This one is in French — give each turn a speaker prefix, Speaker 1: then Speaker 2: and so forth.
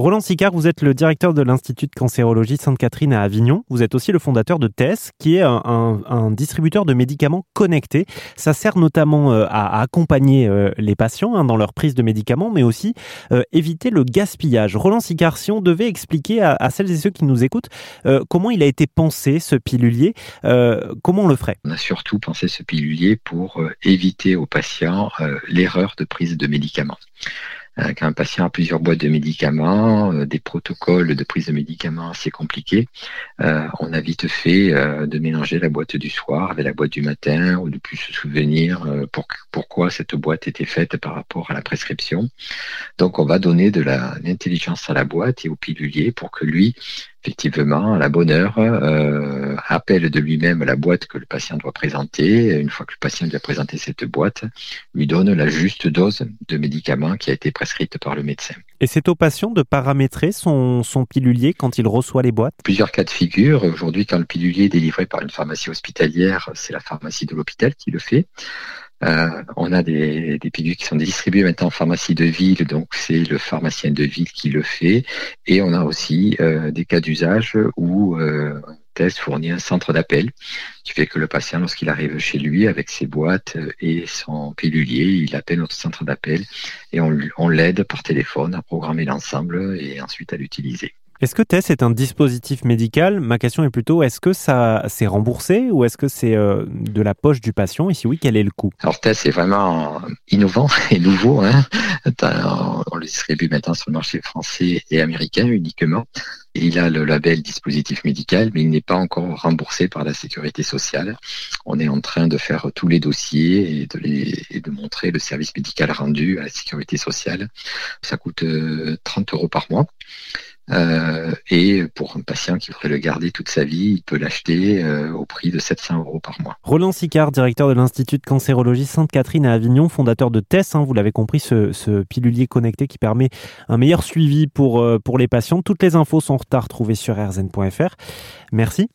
Speaker 1: Roland Sicard, vous êtes le directeur de l'Institut de cancérologie Sainte-Catherine à Avignon. Vous êtes aussi le fondateur de TESS, qui est un, distributeur de médicaments connectés. Ça sert notamment euh, à, accompagner euh, les patients hein, dans leur prise de médicaments, mais aussi euh, éviter le gaspillage. Roland Sicard, si on devait expliquer à celles et ceux qui nous écoutent comment il a été pensé ce pilulier, comment on le ferait?
Speaker 2: On a surtout pensé ce pilulier pour éviter aux patients l'erreur de prise de médicaments. Euh, quand un patient a plusieurs boîtes de médicaments, euh, des protocoles de prise de médicaments assez compliqués, euh, on a vite fait de mélanger la boîte du soir avec la boîte du matin ou de plus se souvenir pour, pourquoi cette boîte était faite par rapport à la prescription. Donc on va donner de l'intelligence à la boîte et au pilulier pour que lui effectivement, à la bonne heure, euh, appelle de lui-même la boîte que le patient doit présenter. Une fois que le patient lui a présenté cette boîte, lui donne la juste dose de médicament qui a été prescrite par le médecin.
Speaker 1: Et c'est au patient de paramétrer son, son pilulier quand il reçoit les boîtes?
Speaker 2: Plusieurs cas de figure. Aujourd'hui, quand le pilulier est délivré par une pharmacie hospitalière, c'est la pharmacie de l'hôpital qui le fait. Euh, on a des, des pilules qui sont distribuées maintenant en pharmacie de ville, donc c'est le pharmacien de ville qui le fait. Et on a aussi euh, des cas d'usage où euh, un test fournit un centre d'appel, qui fait que le patient, lorsqu'il arrive chez lui avec ses boîtes et son pilulier, il appelle notre centre d'appel et on, on l'aide par téléphone à programmer l'ensemble et ensuite à l'utiliser.
Speaker 1: Est-ce que TESS est un dispositif médical? Ma question est plutôt est-ce que ça c'est remboursé ou est-ce que c'est euh, de la poche du patient? Et si oui, quel est le coût?
Speaker 2: Alors TESS est vraiment innovant et nouveau. Hein. On le distribue maintenant sur le marché français et américain uniquement. Il a le label dispositif médical, mais il n'est pas encore remboursé par la sécurité sociale. On est en train de faire tous les dossiers et de, les, et de montrer le service médical rendu à la sécurité sociale. Ça coûte 30 euh, euros par mois. Euh, et pour un patient qui voudrait le garder toute sa vie, il peut l'acheter euh, au prix de 700 euros par mois.
Speaker 1: Roland Sicard, directeur de l'Institut de cancérologie Sainte-Catherine à Avignon, fondateur de TESS, hein, vous l'avez compris, ce, pilulier connecté qui permet un meilleur suivi pour, euh, pour les patients. Toutes les infos sont à retrouver sur rzn.fr. Merci.